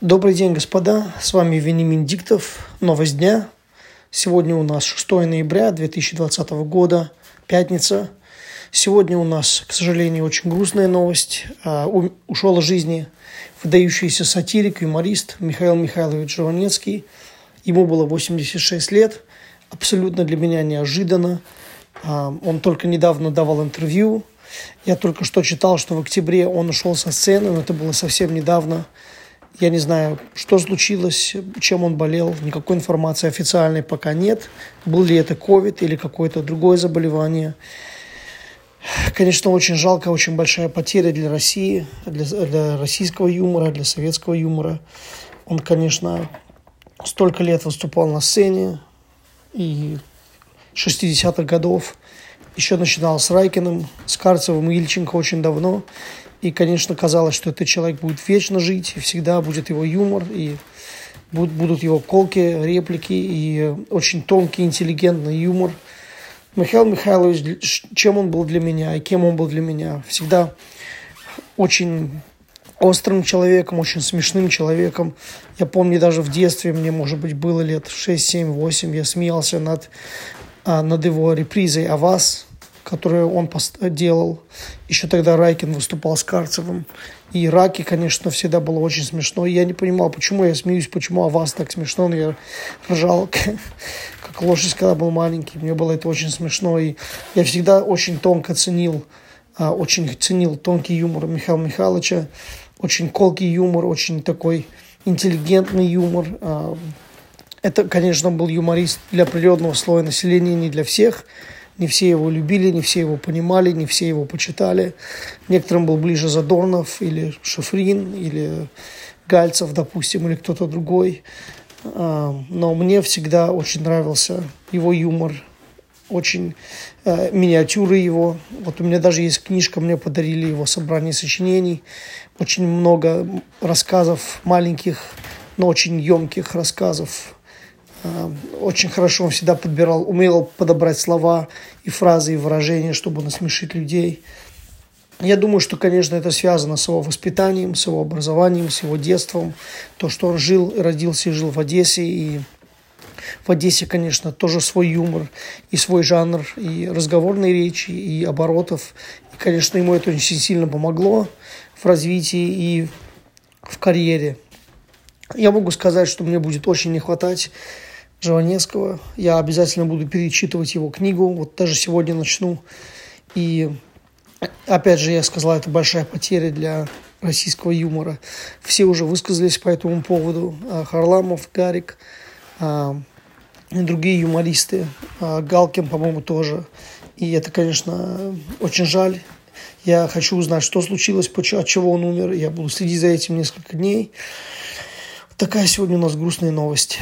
Добрый день, господа. С вами Венимин Диктов. Новость дня. Сегодня у нас 6 ноября 2020 года, пятница. Сегодня у нас, к сожалению, очень грустная новость. А, ушел из жизни выдающийся сатирик, юморист Михаил Михайлович Жванецкий. Ему было 86 лет. Абсолютно для меня неожиданно. А, он только недавно давал интервью. Я только что читал, что в октябре он ушел со сцены, но это было совсем недавно. Я не знаю, что случилось, чем он болел. Никакой информации официальной пока нет. Был ли это COVID или какое-то другое заболевание. Конечно, очень жалко, очень большая потеря для России, для, для российского юмора, для советского юмора. Он, конечно, столько лет выступал на сцене, и 60-х годов еще начинал с Райкиным, с Карцевым и Ильченко очень давно. И, конечно, казалось, что этот человек будет вечно жить, и всегда будет его юмор, и будут, его колки, реплики, и очень тонкий, интеллигентный юмор. Михаил Михайлович, чем он был для меня и кем он был для меня? Всегда очень острым человеком, очень смешным человеком. Я помню даже в детстве, мне, может быть, было лет 6, 7, 8, я смеялся над, а, над его репризой «А вас», которую он делал. Еще тогда Райкин выступал с Карцевым. И Раки, конечно, всегда было очень смешно. И я не понимал, почему я смеюсь, почему о вас так смешно. Но я ржал, как лошадь, когда был маленький. Мне было это очень смешно. И я всегда очень тонко ценил, а, очень ценил тонкий юмор Михаила Михайловича. Очень колкий юмор, очень такой интеллигентный юмор. А, это, конечно, был юморист для определенного слоя населения, не для всех. Не все его любили, не все его понимали, не все его почитали. Некоторым был ближе Задорнов или Шифрин, или Гальцев, допустим, или кто-то другой. А, но мне всегда очень нравился его юмор, очень э, миниатюры его. Вот у меня даже есть книжка, мне подарили его собрание сочинений. Очень много рассказов маленьких, но очень емких рассказов очень хорошо он всегда подбирал, умел подобрать слова и фразы, и выражения, чтобы насмешить людей. Я думаю, что, конечно, это связано с его воспитанием, с его образованием, с его детством. То, что он жил, родился и жил в Одессе. И в Одессе, конечно, тоже свой юмор и свой жанр, и разговорной речи, и оборотов. И, конечно, ему это очень сильно помогло в развитии и в карьере. Я могу сказать, что мне будет очень не хватать Жванецкого. Я обязательно буду перечитывать его книгу. Вот даже сегодня начну. И опять же, я сказал, это большая потеря для российского юмора. Все уже высказались по этому поводу. А, Харламов, Гарик а, и другие юмористы. А, Галкин, по-моему, тоже. И это, конечно, очень жаль. Я хочу узнать, что случилось, от чего он умер. Я буду следить за этим несколько дней. Такая сегодня у нас грустная новость.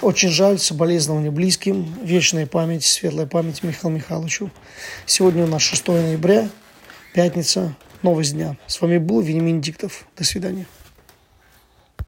Очень жаль, соболезнования близким, вечная память, светлая память Михаилу Михайловичу. Сегодня у нас 6 ноября, пятница, новость дня. С вами был Венимин Диктов. До свидания.